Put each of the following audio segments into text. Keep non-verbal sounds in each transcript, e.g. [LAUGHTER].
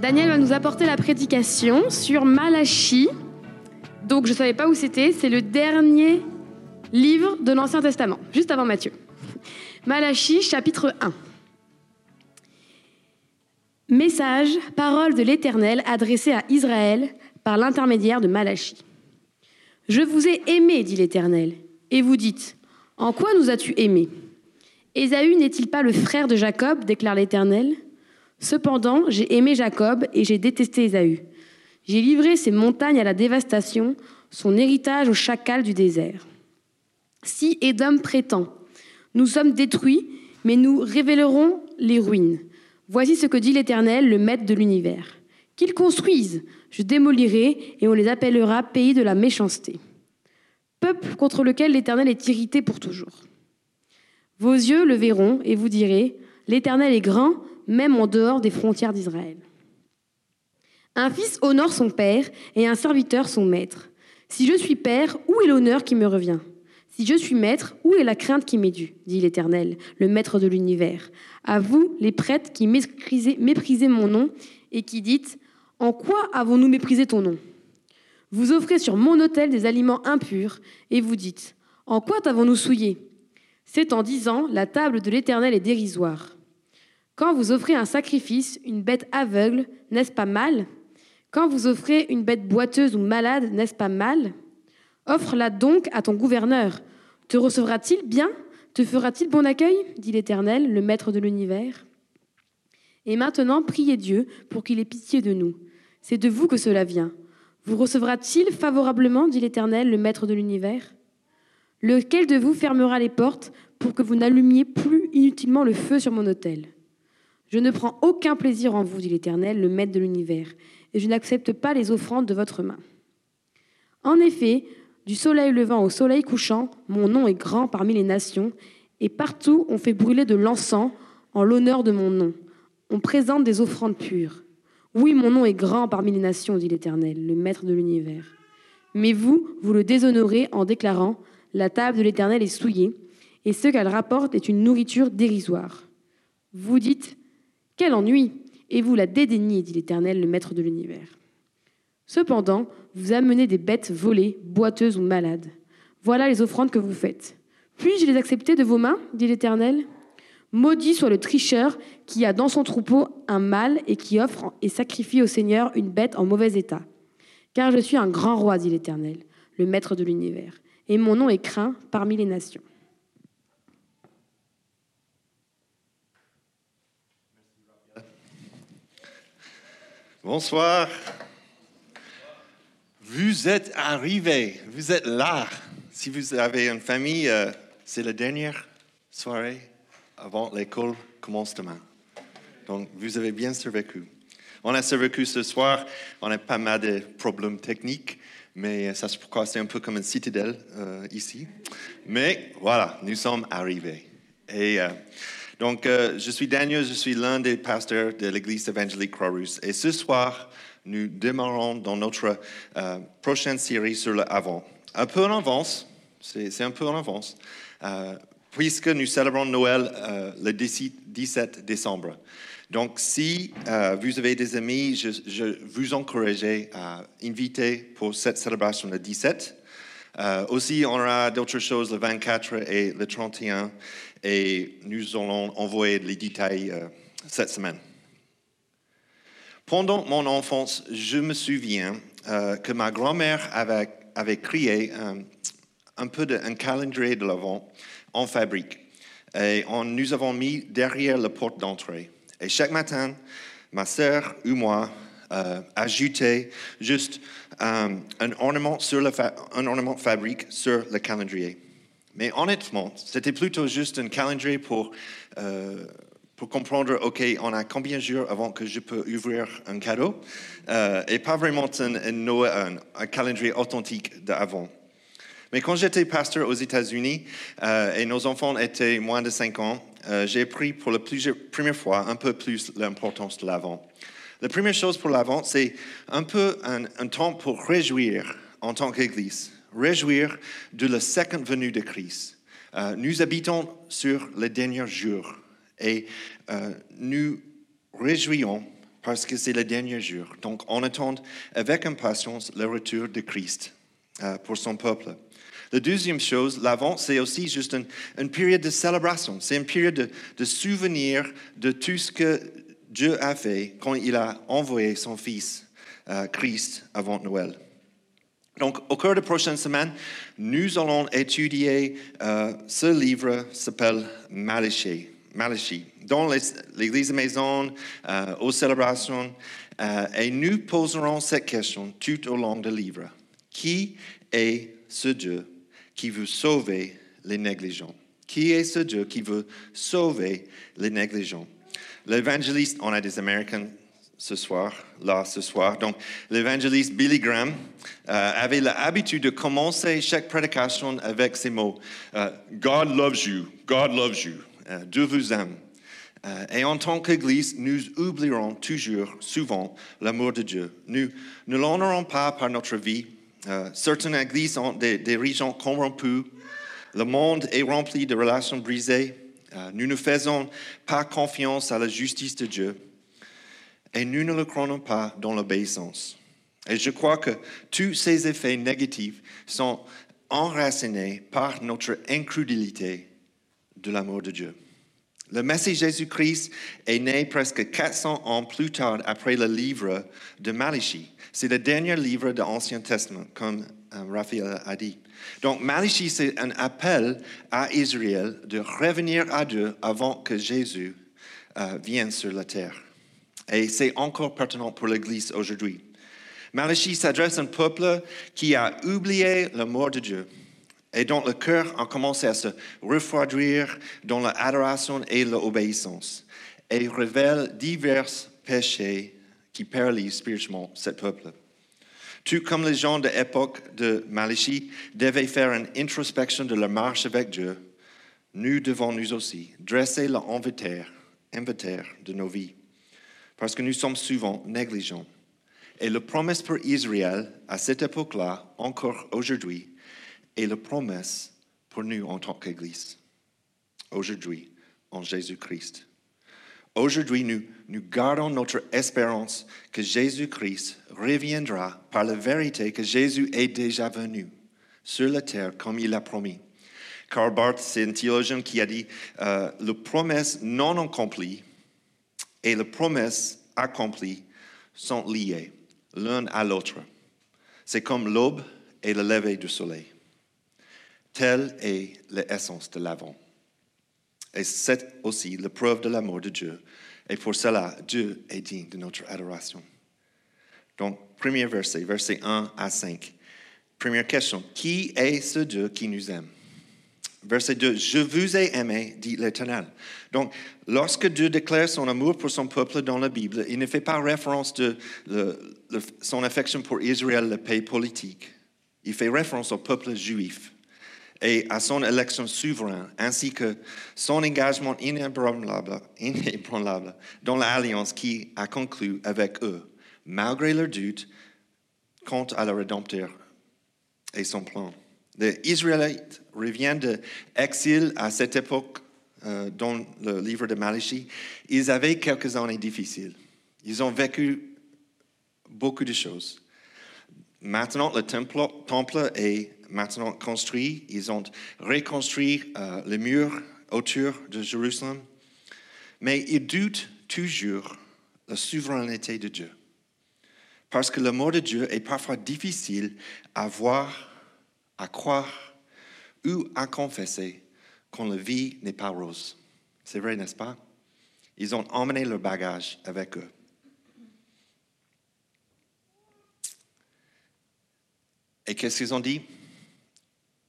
Daniel va nous apporter la prédication sur Malachie. Donc je ne savais pas où c'était, c'est le dernier livre de l'Ancien Testament, juste avant Matthieu. Malachie chapitre 1. Message, parole de l'Éternel adressée à Israël par l'intermédiaire de Malachie. Je vous ai aimé, dit l'Éternel, et vous dites, En quoi nous as-tu aimés Ésaü n'est-il pas le frère de Jacob? déclare l'Éternel. Cependant, j'ai aimé Jacob et j'ai détesté Ésaü. J'ai livré ses montagnes à la dévastation, son héritage au chacal du désert. Si Édom prétend, nous sommes détruits, mais nous révélerons les ruines. Voici ce que dit l'Éternel, le Maître de l'univers. Qu'ils construisent, je démolirai, et on les appellera pays de la méchanceté. Peuple contre lequel l'Éternel est irrité pour toujours. Vos yeux le verront, et vous direz, l'Éternel est grand, même en dehors des frontières d'Israël. Un fils honore son père, et un serviteur son maître. Si je suis père, où est l'honneur qui me revient? Si je suis maître, où est la crainte qui m'est due? dit l'Éternel, le maître de l'univers. À vous, les prêtres qui méprisez, méprisez mon nom et qui dites En quoi avons-nous méprisé ton nom? Vous offrez sur mon autel des aliments impurs et vous dites En quoi t'avons-nous souillé? C'est en disant La table de l'Éternel est dérisoire. Quand vous offrez un sacrifice, une bête aveugle, n'est-ce pas mal? Quand vous offrez une bête boiteuse ou malade, n'est-ce pas mal? Offre-la donc à ton gouverneur. Te recevra-t-il bien? Te fera-t-il bon accueil? dit l'Éternel, le Maître de l'univers. Et maintenant, priez Dieu pour qu'il ait pitié de nous. C'est de vous que cela vient. Vous recevra-t-il favorablement? dit l'Éternel, le Maître de l'univers Lequel de vous fermera les portes pour que vous n'allumiez plus inutilement le feu sur mon autel? Je ne prends aucun plaisir en vous, dit l'Éternel, le Maître de l'univers, et je n'accepte pas les offrandes de votre main. En effet, du soleil levant au soleil couchant, mon nom est grand parmi les nations, et partout on fait brûler de l'encens en l'honneur de mon nom. On présente des offrandes pures. Oui, mon nom est grand parmi les nations, dit l'Éternel, le Maître de l'univers. Mais vous, vous le déshonorez en déclarant La table de l'Éternel est souillée, et ce qu'elle rapporte est une nourriture dérisoire. Vous dites Quel ennui Et vous la dédaignez, dit l'Éternel, le Maître de l'univers. Cependant, vous amenez des bêtes volées, boiteuses ou malades. Voilà les offrandes que vous faites. Puis-je les accepter de vos mains dit l'Éternel? Maudit soit le tricheur qui a dans son troupeau un mâle et qui offre et sacrifie au Seigneur une bête en mauvais état. Car je suis un grand roi, dit l'Éternel, le Maître de l'univers, et mon nom est craint parmi les nations. Bonsoir. Vous êtes arrivés, vous êtes là. Si vous avez une famille, euh, c'est la dernière soirée avant l'école commence demain. Donc, vous avez bien survécu. On a survécu ce soir, on a pas mal de problèmes techniques, mais ça c'est pourquoi c'est un peu comme une citadelle euh, ici. Mais voilà, nous sommes arrivés. Et euh, donc, euh, je suis Daniel, je suis l'un des pasteurs de l'église évangélique Croix-Rousse. Et ce soir, nous démarrons dans notre euh, prochaine série sur le avant. Un peu en avance, c'est un peu en avance, euh, puisque nous célébrons Noël le 17 décembre. Donc, si vous avez des amis, je, je vous encourage à inviter pour cette célébration le 17. Euh, aussi, on aura d'autres choses le 24 et le 31, et nous allons envoyer les détails euh, cette semaine. Pendant mon enfance, je me souviens euh, que ma grand-mère avait, créé un, peu un calendrier de l'Avent en fabrique. Et nous avons mis derrière la porte d'entrée. Et chaque matin, ma sœur ou moi euh, ajoutait juste euh, un, ornement sur le un ornement fabrique sur le calendrier. Mais honnêtement, c'était plutôt juste un calendrier pour, euh, pour comprendre, OK, on a combien de jours avant que je peux ouvrir un cadeau, euh, et pas vraiment un, un calendrier authentique d'avant. Mais quand j'étais pasteur aux États-Unis et nos enfants étaient moins de 5 ans, j'ai appris pour la plusieurs- première fois un peu plus l'importance de l'Avent. La première chose pour l'Avent, c'est un peu un, temps pour réjouir en tant qu'Église, réjouir de la seconde venue de Christ. Euh, nous habitons sur les derniers jours et euh, nous réjouissons parce que c'est le dernier jour. Donc, on attend avec impatience le retour de Christ euh, pour son peuple. La deuxième chose, l'avant, c'est aussi juste une, période de célébration. C'est une période de, de, souvenir de tout ce que Dieu a fait quand il a envoyé son Fils euh, Christ avant Noël. Donc, au cours des prochaines semaines, nous allons étudier euh, ce livre s'appelle Malachie. Malachie, dans l'Église Maison, euh, aux célébrations, euh, et nous poserons cette question tout au long du livre. Qui est ce Dieu qui veut sauver les négligents? Qui est ce Dieu qui veut sauver les négligents? L'évangéliste, on a des Américains ce soir, là ce soir. Donc, l'évangéliste Billy Graham euh, avait l'habitude de commencer chaque prédication avec ces mots euh, God loves you, God loves you, euh, Dieu vous aime. Et en tant qu'Église, nous oublierons toujours, souvent, l'amour de Dieu. Nous ne l'honorons pas par notre vie. Certaines églises ont des, régions corrompues. Le monde est rempli de relations brisées. Nous ne faisons pas confiance à la justice de Dieu et nous ne le croyons pas dans l'obéissance. Et je crois que tous ces effets négatifs sont enracinés par notre incrédulité de l'amour de Dieu. Le Messie Jésus-Christ est né presque 400 ans plus tard après le livre de Malachie. C'est le dernier livre de l'Ancien Testament, comme euh, Raphaël a dit. Donc Malachie, c'est un appel à Israël de revenir à Dieu avant que Jésus euh, vienne sur la terre. Et c'est encore pertinent pour l'Église aujourd'hui. Malachie s'adresse à un peuple qui a oublié l'amour de Dieu et dont le cœur a commencé à se refroidir dans l'adoration et l'obéissance et révèle divers péchés qui paralysent spirituellement ce peuple. Tout comme les gens de l'époque de Malachie devaient faire une introspection de leur marche avec Dieu, nous devons nous aussi dresser l'inventaire de nos vies parce que nous sommes souvent négligents. Et la promesse pour Israël à cette époque-là, encore aujourd'hui, est la promesse pour nous en tant qu'Église. Aujourd'hui, en Jésus-Christ. Aujourd'hui, nous, nous gardons notre espérance que Jésus-Christ reviendra par la vérité que Jésus est déjà venu sur la terre comme il l'a promis. Karl Barth, c'est un théologien qui a dit euh, la promesse non accomplie et la promesse accomplie sont liées l'un à l'autre. C'est comme l'aube et le lever du soleil. Telle est l'essence de l'avant. Et c'est aussi la preuve de l'amour de Dieu. Et pour cela, Dieu est digne de notre adoration. Donc, premier verset, verset 1 à 5. Première question, qui est ce Dieu qui nous aime? Verset 2, Je vous ai aimé, dit l'Éternel. Donc, lorsque Dieu déclare son amour pour son peuple dans la Bible, il ne fait pas référence de son affection pour Israël, le pays politique. Il fait référence au peuple juif et à son élection souveraine, ainsi que son engagement inébranlable, dans l'alliance qui a conclu avec eux, malgré leurs doutes quant à la rédempteur et son plan. Les Israélites reviennent de exil à cette époque euh, dans le livre de Malachie. Ils avaient quelques années difficiles. Ils ont vécu beaucoup de choses. Maintenant, le temple est maintenant construit. Ils ont reconstruit euh, les murs autour de Jérusalem. Mais ils doutent toujours la souveraineté de Dieu. Parce que le mot de Dieu est parfois difficile à voir à croire ou à confesser quand la vie n'est pas rose. C'est vrai, n'est-ce pas? Ils ont emmené leur bagage avec eux. Et qu'est-ce qu'ils ont dit?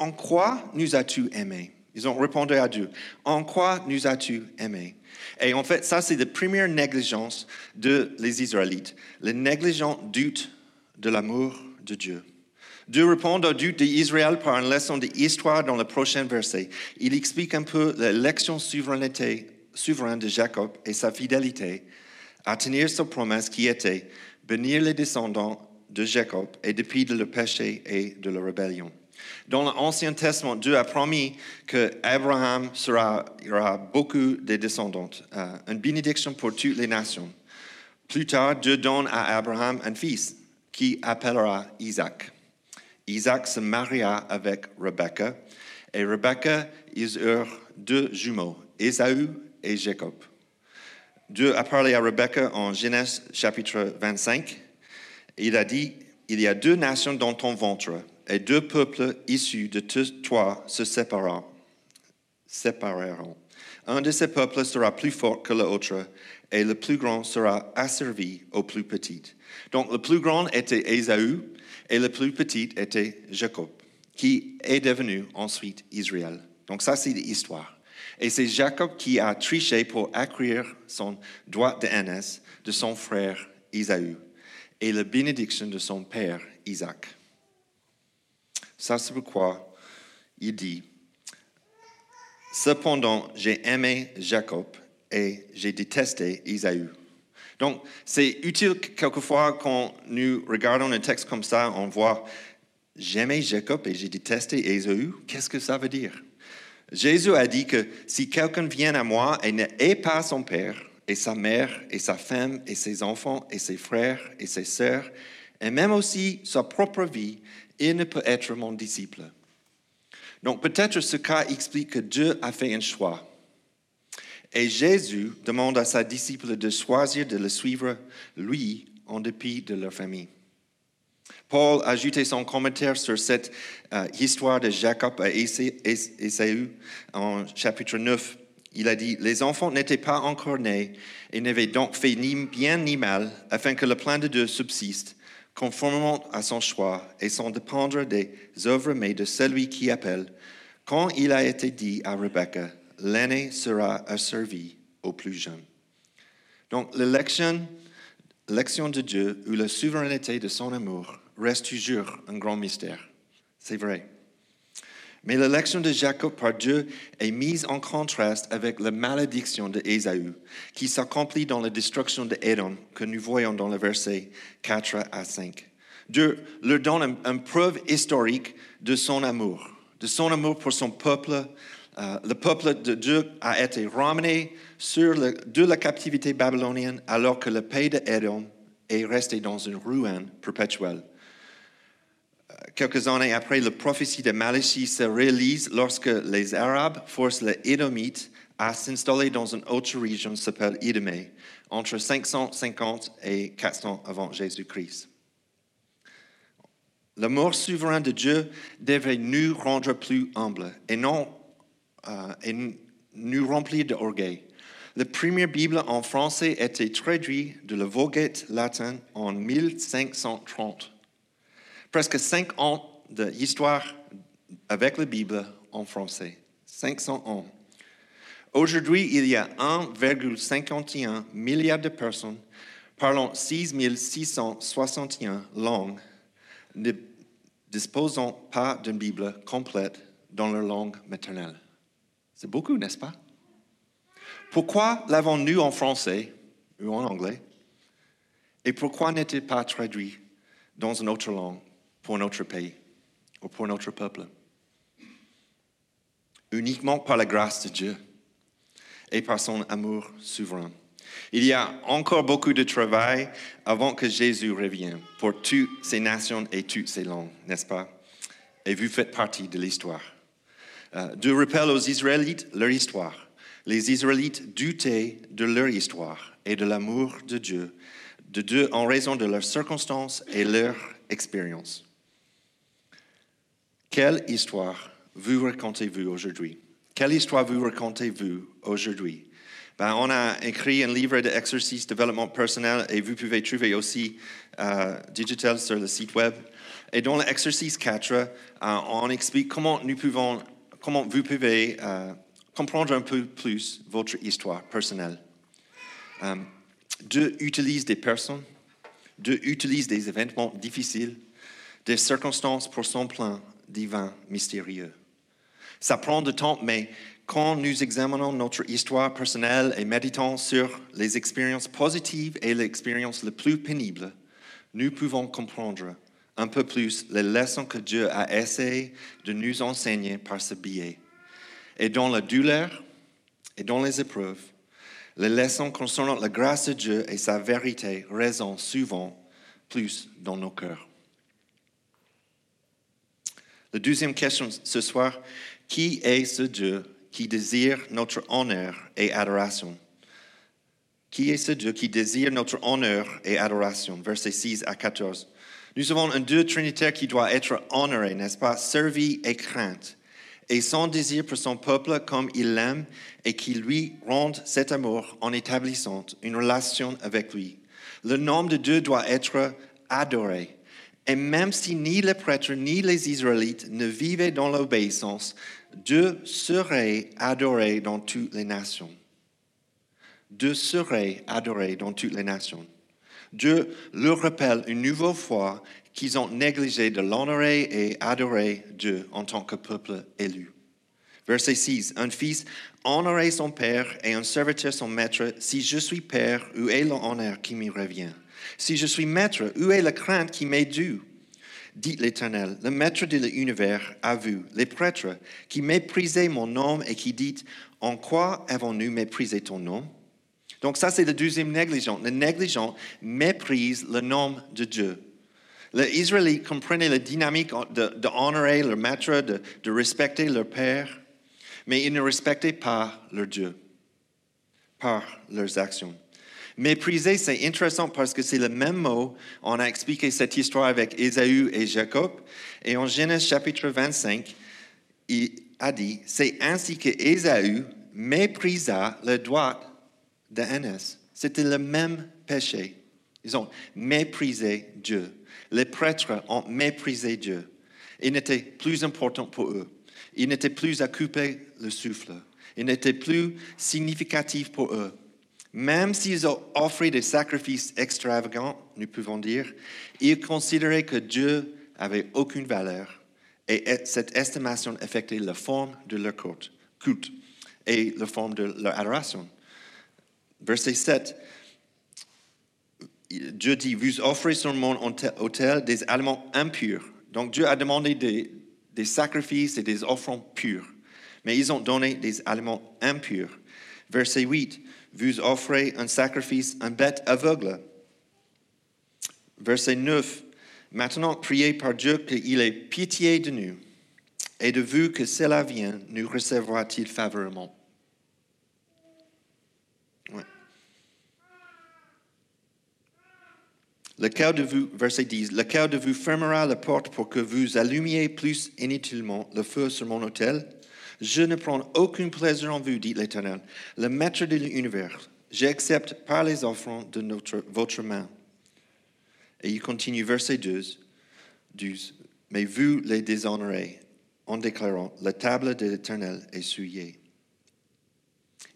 En quoi nous as-tu aimés? Ils ont répondu à Dieu. En quoi nous as-tu aimés? Et en fait, ça, c'est la première négligence de les Israélites. Le négligent doute de l'amour de Dieu. Dieu répond au doute d'Israël par une leçon d'histoire dans le prochain verset. Il explique un peu l'élection souveraine de Jacob et sa fidélité à tenir sa promesse qui était bénir les descendants de Jacob et depuis de le péché et de la rébellion. Dans l'Ancien Testament, Dieu a promis qu'Abraham sera, il aura beaucoup de descendants, euh, une bénédiction pour toutes les nations Plus tard, Dieu donne à Abraham un fils qui appellera Isaac. Isaac se maria avec Rebecca et Rebecca, ils eurent deux jumeaux, Ésaü et Jacob. Dieu a parlé à Rebecca en Genèse chapitre 25. Il a dit, il y a deux nations dans ton ventre et deux peuples issus de toi se sépareront. sépareront. Un de ces peuples sera plus fort que l'autre et le plus grand sera asservi au plus petit. Donc le plus grand était Ésaü et le plus petit était Jacob, qui est devenu ensuite Israël. Donc ça, c'est l'histoire. Et c'est Jacob qui a triché pour acquérir son droit d'aînesse de son frère Isaü et la bénédiction de son père Isaac. Ça, c'est pourquoi il dit, Cependant, j'ai aimé Jacob et j'ai détesté Isaü. Donc, c'est utile quelquefois quand nous regardons un texte comme ça, on voit J'aimais Jacob et j'ai détesté Isaü. Qu'est-ce que ça veut dire? Jésus a dit que si quelqu'un vient à moi et n'est pas son père, et sa mère, et sa femme, et ses enfants, et ses frères, et ses sœurs, et même aussi sa propre vie, il ne peut être mon disciple. Donc peut-être ce cas explique que Dieu a fait un choix. Et Jésus demande à sa disciple de choisir de le suivre, lui, en dépit de leur famille. Paul a ajouté son commentaire sur cette euh, histoire de Jacob et Esaü en chapitre 9. Il a dit, les enfants n'étaient pas encore nés et n'avaient donc fait ni bien ni mal afin que le plan de Dieu subsiste conformément à son choix et sans dépendre des œuvres mais de celui qui appelle. Quand il a été dit à Rebecca, l'aîné sera asservi au plus jeune. Donc l'élection, l'élection de Dieu ou la souveraineté de son amour reste toujours un grand mystère. C'est vrai. Mais l'élection de Jacob par Dieu est mise en contraste avec la malédiction de Ésaü, qui s'accomplit dans la destruction de que nous voyons dans le verset 4 à 5. Dieu leur donne une, preuve historique de son amour, de son amour pour son peuple. Euh, le peuple de Dieu a été ramené sur de la captivité babylonienne alors que le pays d'Édom est resté dans une ruine perpétuelle quelques années après, la prophétie de Malachie se réalise lorsque les Arabes forcent les Édomites à s'installer dans une autre région qui s'appelle Idumée, entre 550 et 400 avant Jésus-Christ. L'amour souverain de Dieu devrait nous rendre plus humbles et non euh, nous remplir d'orgueil. La première Bible en français était traduite de la Vulgate latin en 1530 presque cinq ans d'histoire avec la Bible en français. 500 ans. Aujourd'hui, il y a 1,51 milliard de personnes parlant 6661 langues, ne disposant pas d'une Bible complète dans leur langue maternelle. C'est beaucoup, n'est-ce pas? Pourquoi l'avons-nous en français ou en anglais? Et pourquoi n'est-il pas traduit dans une autre langue? Pour notre pays ou pour notre peuple. Uniquement par la grâce de Dieu et par son amour souverain. Il y a encore beaucoup de travail avant que Jésus revienne pour toutes ces nations et toutes ces langues, n'est-ce pas? Et vous faites partie de l'histoire. Euh, Dieu rappelle aux Israélites leur histoire. Les Israélites doutaient de leur histoire et de l'amour de Dieu, de Dieu en raison de leurs circonstances et leur expérience. Quelle histoire vous racontez-vous aujourd'hui? Quelle histoire vous racontez-vous aujourd'hui? Ben, on a écrit un livre d'exercice développement personnel et vous pouvez trouver aussi euh, digital sur le site web. Et dans l'exercice 4, euh, on explique comment nous pouvons, comment vous pouvez euh, comprendre un peu plus votre histoire personnelle. Dieu utilise des personnes, Dieu utilise des événements difficiles, des circonstances pour son plan divin, mystérieux. Ça prend du temps, mais quand nous examinons notre histoire personnelle et méditons sur les expériences positives et les expériences les plus pénibles, nous pouvons comprendre un peu plus les leçons que Dieu a essayé de nous enseigner par ce biais. Et dans la douleur et dans les épreuves, Les leçons concernant la grâce de Dieu et sa vérité résonnent souvent plus dans nos cœurs. La deuxième question ce soir, qui est ce Dieu qui désire notre honneur et adoration? Qui est ce Dieu qui désire notre honneur et adoration? Versets 6 à 14. Nous avons un Dieu trinitaire qui doit être honoré, n'est-ce pas? Servi et crainte. Et son désir pour son peuple comme il l'aime et qui lui rende cet amour en établissant une relation avec lui. Le nom de Dieu doit être adoré. Et même si ni les prêtres ni les Israélites ne vivaient dans l'obéissance, Dieu serait adoré dans toutes les nations. Dieu serait adoré dans toutes les nations. Dieu leur rappelle une nouvelle fois qu'ils ont négligé de l'honorer et adorer Dieu en tant que peuple élu. Verset 6. Un fils honorait son père et un serviteur son maître. Si je suis père, où est l'honneur qui me revient? Si je suis maître, où est la crainte qui m'est due? Dit l'Éternel, le maître de l'univers a vu les prêtres qui méprisaient mon nom et qui dit, en quoi avons-nous méprisé ton nom? Donc ça, c'est le deuxième négligent. Le négligent méprise le nom de Dieu. Les Israélites comprenaient la dynamique d'honorer leur maître, de, de respecter leur père, mais ils ne respectaient pas leur Dieu par leurs actions. Mépriser, c'est intéressant parce que c'est le même mot. On a expliqué cette histoire avec Ésaü et Jacob. Et en Genèse chapitre 25, il a dit, c'est ainsi que Ésaü méprisa le droit de C'était le même péché. Ils ont méprisé Dieu. Les prêtres ont méprisé Dieu. Il n'était plus important pour eux. Il n'était plus à couper le souffle. Il n'était plus significatif pour eux. Même s'ils ont offert des sacrifices extravagants, nous pouvons dire, ils considéraient que Dieu avait aucune valeur et cette estimation affectait la forme de leur culte et la forme de leur adoration. Verset 7, Dieu dit, vous offrez sur mon autel des aliments impurs. Donc Dieu a demandé des, sacrifices et des offrandes pures, mais ils ont donné des aliments impurs. Verset 8, vous offrez un sacrifice, un bête aveugle. Verset 9, maintenant priez par Dieu qu'il ait pitié de nous, et de vous que cela vient, nous recevra-t-il favorablement? Lequel de vous, verset 10, lequel de vous fermera la porte pour que vous allumiez plus inutilement le feu sur mon autel Je ne prends aucun plaisir en vous, dit l'Éternel, le maître de l'univers. J'accepte par les offrandes de votre main. Et il continue, verset 12, 12 Mais vous les déshonorez en déclarant, la table de l'Éternel est souillée.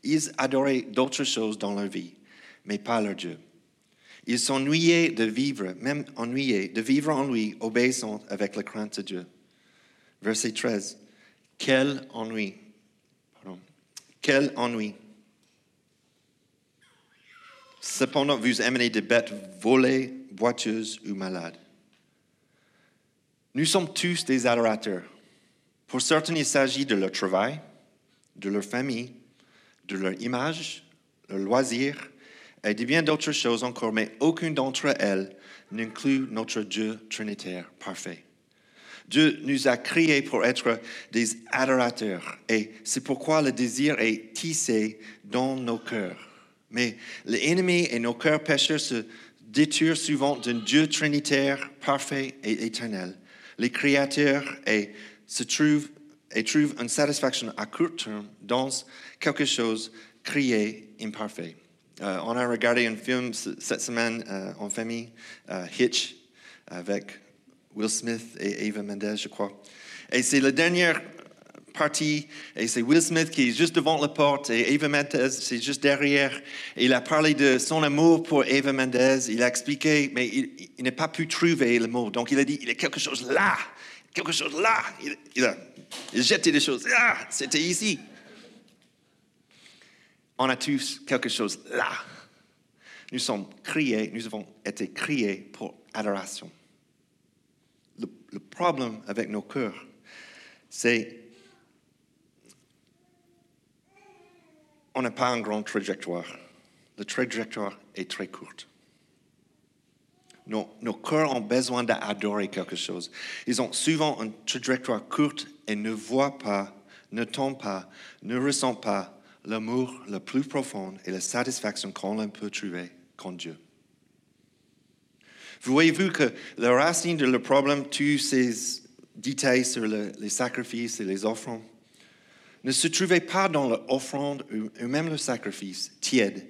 Ils adoraient d'autres choses dans leur vie, mais pas leur Dieu. Ils s'ennuyaient de vivre, même ennuyés, de vivre en lui, obéissant avec la crainte de Dieu. Verset 13. Quel ennui. Pardon. Quel ennui. Cependant, vous amenez des bêtes volées, boiteuses ou malades. Nous sommes tous des adorateurs. Pour certains, il s'agit de leur travail, de leur famille, de leur image, leur loisir, et de bien d'autres choses encore, mais aucune d'entre elles n'inclut notre Dieu trinitaire parfait. Dieu nous a créés pour être des adorateurs et c'est pourquoi le désir est tissé dans nos cœurs. Mais l'ennemi et nos cœurs pécheurs se détournent souvent d'un Dieu trinitaire parfait et éternel. Les créateurs et se trouvent et trouvent une satisfaction à court terme dans quelque chose créé imparfait. Euh, on a regardé un film cette semaine euh, en famille, euh, Hitch, avec Will Smith et Eva Mendes, je crois. Et c'est la dernière partie, et c'est Will Smith qui est juste devant la porte, et Eva Mendes, c'est juste derrière. il a parlé de son amour pour Eva Mendes, il a expliqué, mais il, n'a pas pu trouver le mot. Donc il a dit, il y a quelque chose là, quelque chose là. Il, a, jeté des choses. Ah, c'était ici on a tous quelque chose là. Nous sommes créés, nous avons été créés pour adoration. Le, problème avec nos cœurs, c'est on n'a pas une grande trajectoire la trajectoire est très courte. Nos, cœurs ont besoin d'adorer quelque chose. Ils ont souvent une trajectoire courte et ne voient pas, ne tombent pas, ne ressentent pas l'amour le plus profond et la satisfaction qu'on peut trouver qu'en Dieu. Vous voyez-vous que la racine de le problème, tous ces détails sur le- les sacrifices et les offrandes, ne se trouvait pas dans l'offrande ou même le sacrifice tiède,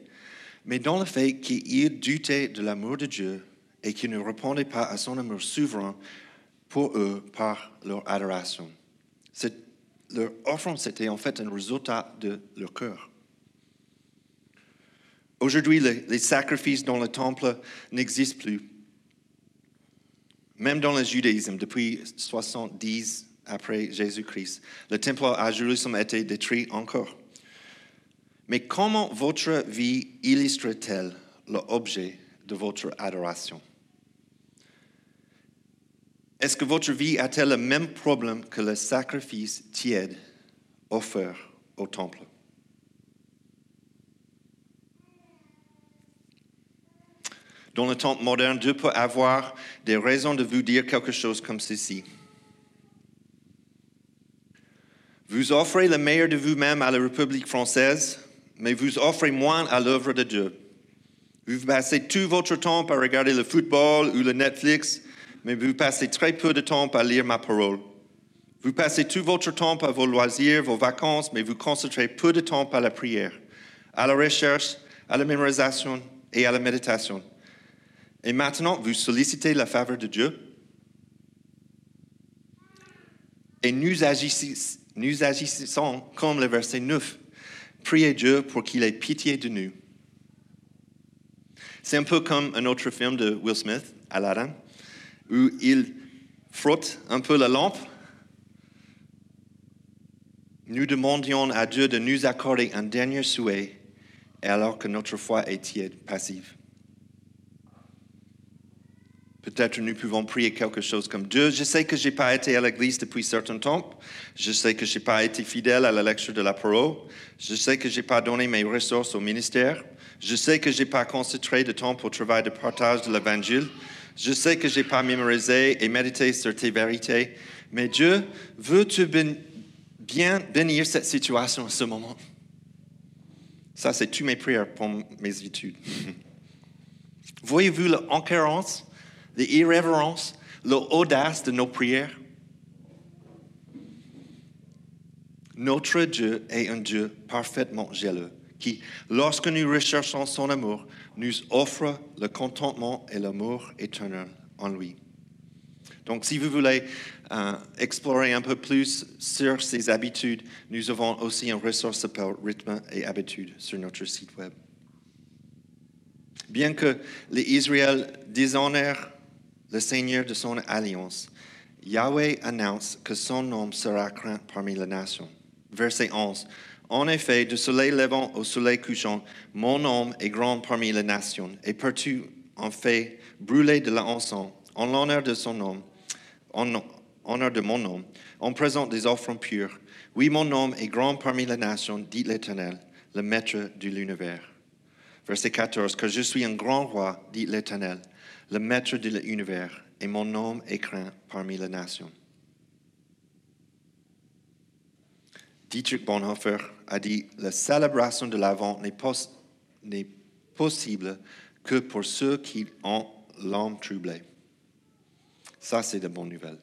mais dans le fait qu'ils doutaient de l'amour de Dieu et qu'ils ne répondaient pas à son amour souverain pour eux par leur adoration. C'est- Leur offrande, c'était en fait un résultat de leur cœur. Aujourd'hui, les sacrifices dans le temple n'existent plus. Même dans le judaïsme, depuis 70 après Jésus-Christ, le temple à Jérusalem a été détruit encore. Mais comment votre vie illustre-t-elle l'objet de votre adoration? Est-ce que votre vie a-t-elle le même problème que le sacrifice tiède offert au temple? Dans le temple moderne, Dieu peut avoir des raisons de vous dire quelque chose comme ceci. Vous offrez le meilleur de vous-même à la République française, mais vous offrez moins à l'œuvre de Dieu. Vous passez tout votre temps à regarder le football ou le Netflix, mais vous passez très peu de temps à lire ma parole. Vous passez tout votre temps à vos loisirs, vos vacances, mais vous concentrez peu de temps à la prière, à la recherche, à la mémorisation et à la méditation. Et maintenant, vous sollicitez la faveur de Dieu. Et nous agissons, comme le verset 9. Priez Dieu pour qu'il ait pitié de nous. C'est un peu comme un autre film de Will Smith, Aladdin, où il frotte un peu la lampe. Nous demandions à Dieu de nous accorder un dernier souhait, alors que notre foi est passive. Peut-être nous pouvons prier quelque chose comme Dieu, je sais que je n'ai pas été à l'église depuis certain temps, je sais que je n'ai pas été fidèle à la lecture de la parole, je sais que je n'ai pas donné mes ressources au ministère, je sais que je n'ai pas concentré de temps pour le travail de partage de l'évangile, je sais que je n'ai pas mémorisé et médité sur tes vérités, mais Dieu veut-tu ben- bien bénir cette situation à ce moment? Ça, c'est toutes mes prières pour mes études. [LAUGHS] Voyez-vous l'encourance, l'irrévérence, l'audace de nos prières? Notre Dieu est un Dieu parfaitement jaloux, qui, lorsque nous recherchons son amour, nous offre le contentement et l'amour éternel en lui. Donc, si vous voulez euh, explorer un peu plus sur ces habitudes, nous avons aussi une ressource s'appelle Rythme et Habitudes sur notre site web. Bien que les Israël déshonorent le Seigneur de son alliance, Yahweh annonce que son nom sera craint parmi les nations. Verset 11. En effet, du soleil levant au soleil couchant, mon nom est grand parmi les nations, et partout on fait brûler de l'encens en l'honneur de son nom, en honneur de mon nom. On présente des offrandes pures. Oui, mon nom est grand parmi les nations, dit l'Éternel, le maître de l'univers. Verset 14, que je suis un grand roi, dit l'Éternel, le maître de l'univers, et mon nom est craint parmi les nations. Dietrich Bonhoeffer a dit, la célébration de pos- n'est possible que pour ceux qui ont l'âme troublée. Ça, c'est de bonnes nouvelles.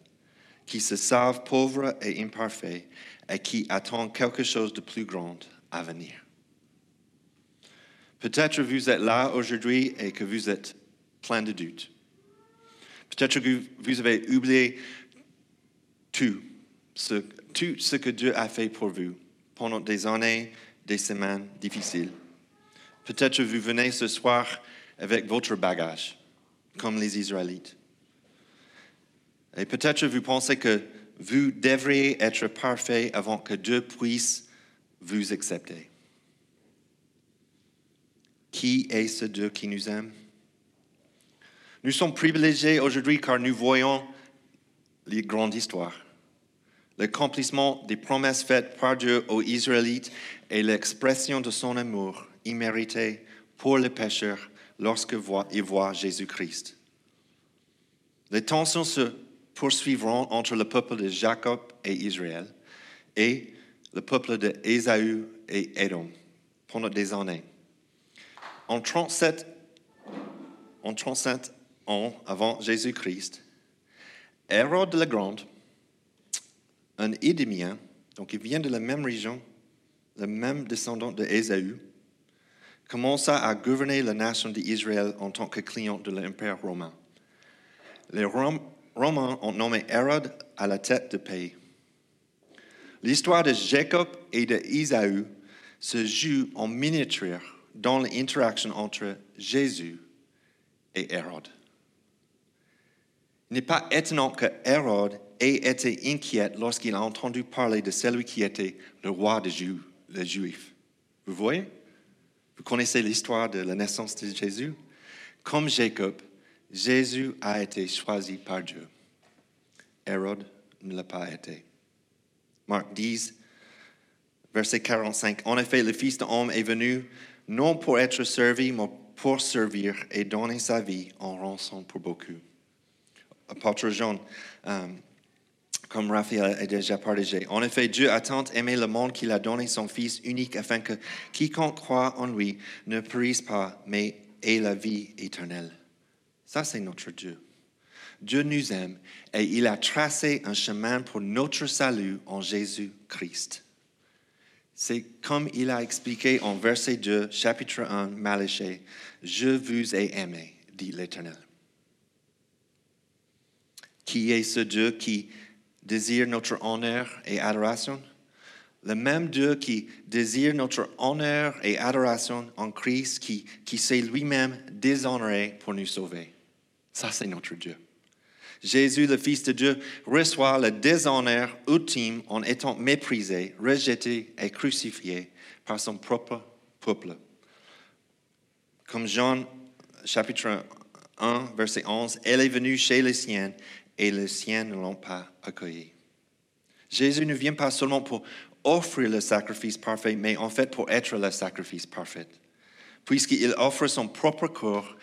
Qui se savent pauvres et imparfaits et qui attendent quelque chose de plus grand à venir. Peut-être vous êtes là aujourd'hui et que vous êtes plein de doutes. Peut-être que vous avez oublié tout ce, tout ce que Dieu a fait pour vous pendant des années, des semaines difficiles. Peut-être que vous venez ce soir avec votre bagage, comme les Israélites. Et peut-être que vous pensez que vous devriez être parfait avant que Dieu puisse vous accepter. Qui est ce Dieu qui nous aime? Nous sommes privilégiés aujourd'hui car nous voyons les grandes histoires. L'accomplissement des promesses faites par Dieu aux Israélites et l'expression de son amour immérité pour les pécheurs lorsque ils voient Jésus-Christ. Les tensions se poursuivront entre le peuple de Jacob et Israël et le peuple de Ésaü et Édom pendant des années. En 37, en 37 avant Jésus-Christ, Hérode le Grand, un Édémien, donc il vient de la même région, le même descendant de commença à gouverner la nation d'Israël en tant que client de l'Empire romain. Les Romains ont nommé Hérode à la tête du pays. L'histoire de Jacob et de Isaü se joue en miniature dans l'interaction entre Jésus et Hérode. N'est pas étonnant que Hérode ait été inquiet lorsqu'il a entendu parler de celui qui était le roi des Juifs. Vous voyez? Vous connaissez l'histoire de la naissance de Jésus? Comme Jacob, Jésus a été choisi par Dieu. Hérode ne l'a pas été. Marc 10, verset 45. En effet, le Fils de l'homme est venu non pour être servi, mais pour servir et donner sa vie en rançon pour beaucoup. Apôtre Jean, euh, comme Raphaël a déjà partagé. En effet, Dieu a tant aimé le monde qu'il a donné son Fils unique afin que quiconque croit en lui ne périsse pas, mais ait la vie éternelle. Ça, c'est notre Dieu. Dieu nous aime et il a tracé un chemin pour notre salut en Jésus-Christ. C'est comme il a expliqué en verset 2, chapitre 1, Malachie, Je vous ai aimé, dit l'Éternel. Qui est ce Dieu qui désire notre honneur et adoration? Le même Dieu qui désire notre honneur et adoration en Christ, qui, qui s'est lui-même déshonoré pour nous sauver. Ça, c'est notre Dieu. Jésus, le Fils de Dieu, reçoit le déshonneur ultime en étant méprisé, rejeté et crucifié par son propre peuple. Comme Jean chapitre 1, verset 11, elle est venue chez les siens et les siens ne l'ont pas accueilli. Jésus ne vient pas seulement pour offrir le sacrifice parfait, mais en fait pour être le sacrifice parfait, puisqu'il offre son propre corps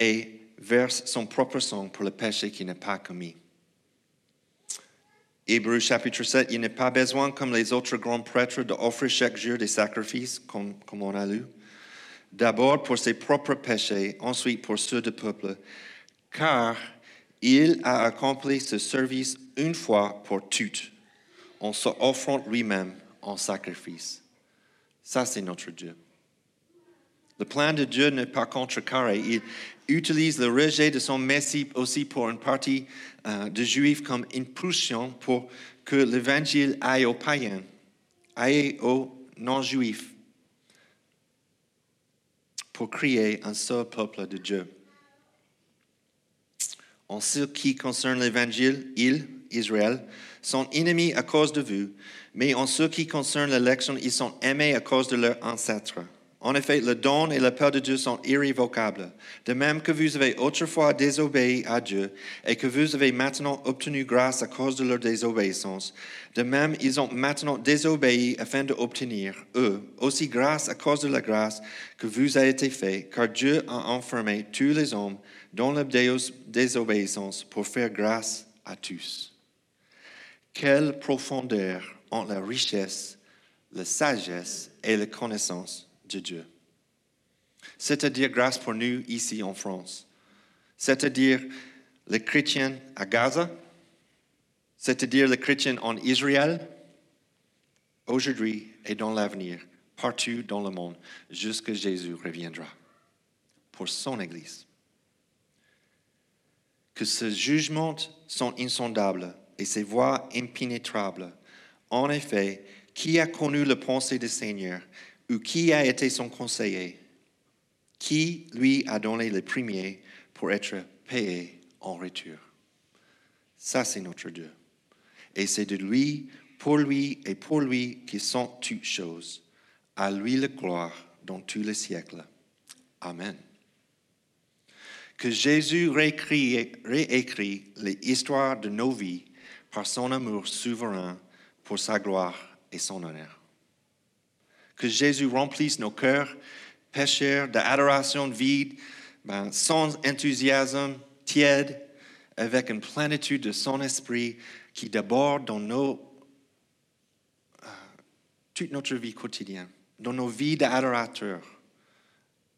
et verse son propre sang pour le péché qui n'est pas commis. Hébreu chapitre 7, il n'est pas besoin, comme les autres grands prêtres, d'offrir chaque jour des sacrifices, comme, comme on a lu. D'abord pour ses propres péchés, ensuite pour ceux du peuple, car il a accompli ce service une fois pour toutes, en se offrant lui-même en sacrifice. Ça, c'est notre Dieu. Le plan de Dieu n'est pas contrecarré. Il utilise le rejet de son Messie aussi pour une partie euh, de Juifs comme impulsion pour que l'Évangile aille aux païens, aille aux non-juifs, pour créer un seul peuple de Dieu. En ce qui concerne l'Évangile, ils, Israël, sont ennemis à cause de vous, mais en ce qui concerne l'élection, ils sont aimés à cause de leurs ancêtres. En effet, le don et l'appel de Dieu sont irrévocables. De même que vous avez autrefois désobéi à Dieu et que vous avez maintenant obtenu grâce à cause de leur désobéissance, de même ils ont maintenant désobéi afin d'obtenir, eux, aussi grâce à cause de la grâce que vous a été faite, car Dieu a enfermé tous les hommes dans la désobéissance pour faire grâce à tous. Quelle profondeur entre la richesse, la sagesse et la connaissance de Dieu. C'est-à-dire grâce pour nous ici en France. C'est-à-dire les chrétiens à Gaza. C'est-à-dire les chrétiens en Israël. Aujourd'hui et dans l'avenir, partout dans le monde, jusqu'à Jésus reviendra pour son Église. Que ces jugements sont insondables et ces voies impénétrables. En effet, qui a connu le pensée du Seigneur ou qui a été son conseiller, qui lui a donné le premier pour être payé en retour? Ça, c'est notre Dieu. Et c'est de lui, pour lui et pour lui qui sont toutes choses. À lui la gloire dans tous les siècles. Amen. Que Jésus réécrit, réécrit les histoires de nos vies par son amour souverain pour sa gloire et son honneur. Que Jésus remplisse nos cœurs pécheurs, d'adoration vide, ben, sans enthousiasme, tiède, avec une plénitude de son esprit qui déborde dans euh, toute notre vie quotidienne, dans nos vies d'adorateurs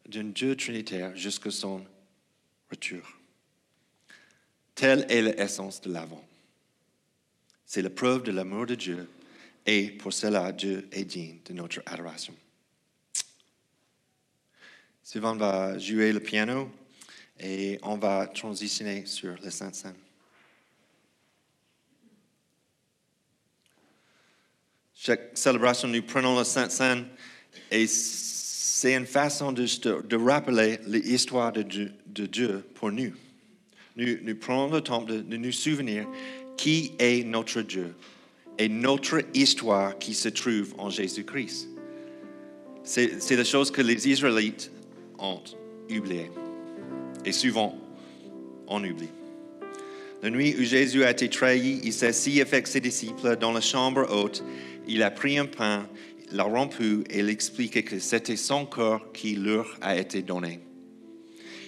d'un Dieu trinitaire jusqu'à son retour. Telle est l'essence de l'avant. C'est la preuve de l'amour de Dieu et pour cela, Dieu est digne de notre adoration. Sylvain va jouer le piano et on va transitionner sur le Saint-Saint. Chaque célébration, nous prenons le Saint-Saint et c'est une façon de, rappeler l'histoire de Dieu, pour nous. nous. Prenons le temps de, nous souvenir qui est notre Dieu et notre histoire qui se trouve en Jésus-Christ. C'est la chose que les Israélites ont oubliée. Et souvent, on oublie. La nuit où Jésus a été trahi, il s'est assis avec ses disciples dans la chambre haute. Il a pris un pain, l'a rompu et il expliqué que c'était son corps qui leur a été donné.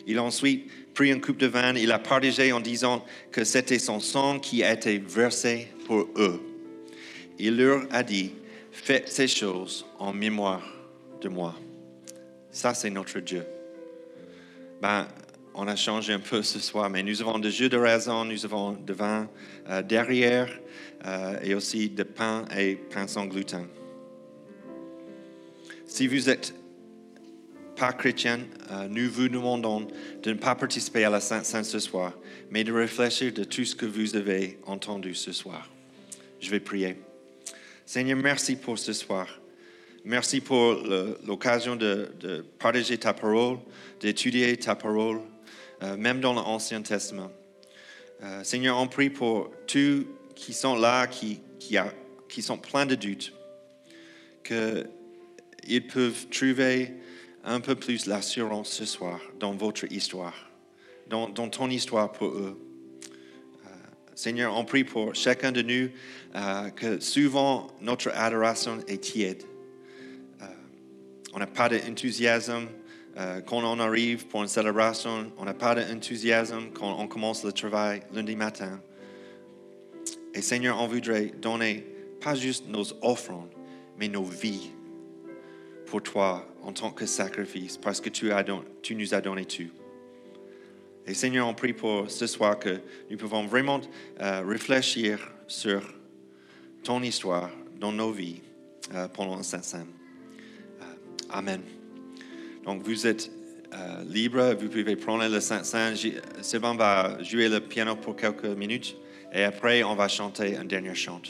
Il a ensuite pris une coupe de vin, il a partagé en disant que c'était son sang qui a été versé pour eux. Il leur a dit, faites ces choses en mémoire de moi. Ça, c'est notre Dieu. Ben, on a changé un peu ce soir, mais nous avons de jus de raisin, nous avons de vin euh, derrière euh, et aussi de pain et pain sans gluten. Si vous n'êtes pas chrétien, euh, nous vous demandons de ne pas participer à la Sainte-Sainte ce soir, mais de réfléchir de tout ce que vous avez entendu ce soir. Je vais prier. Seigneur, merci pour ce soir. Merci pour l'occasion de, de, partager ta parole, d'étudier ta parole, euh, même dans l'Ancien Testament. Euh, Seigneur, on prie pour tous qui sont là, qui, qui, qui sont pleins de doutes, qu'ils peuvent trouver un peu plus l'assurance ce soir dans votre histoire, dans, ton histoire pour eux. Euh, Seigneur, on prie pour chacun de nous que souvent notre adoration est tiède. on n'a pas d'enthousiasme euh, quand on arrive pour une célébration, on n'a pas d'enthousiasme quand on commence le travail lundi matin. Et Seigneur, on voudrait donner pas juste nos offrandes, mais nos vies pour toi en tant que sacrifice, parce que tu, nous as donné tout. Et Seigneur, on prie pour ce soir que nous pouvons vraiment euh, réfléchir sur ton histoire dans nos vies euh, pendant le Saint-Saint. Amen. Donc, vous êtes euh, libre, vous pouvez prendre le Saint-Saint. Sylvain va jouer le piano pour quelques minutes et après, on va chanter un dernier chant.